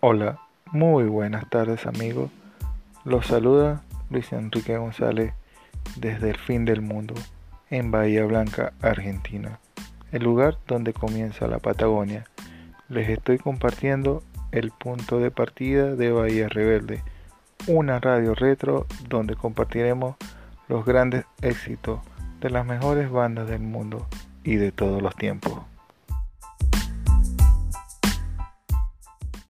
Hola, muy buenas tardes amigos. Los saluda Luis Enrique González desde el fin del mundo, en Bahía Blanca, Argentina, el lugar donde comienza la Patagonia. Les estoy compartiendo el punto de partida de Bahía Rebelde, una radio retro donde compartiremos los grandes éxitos de las mejores bandas del mundo y de todos los tiempos.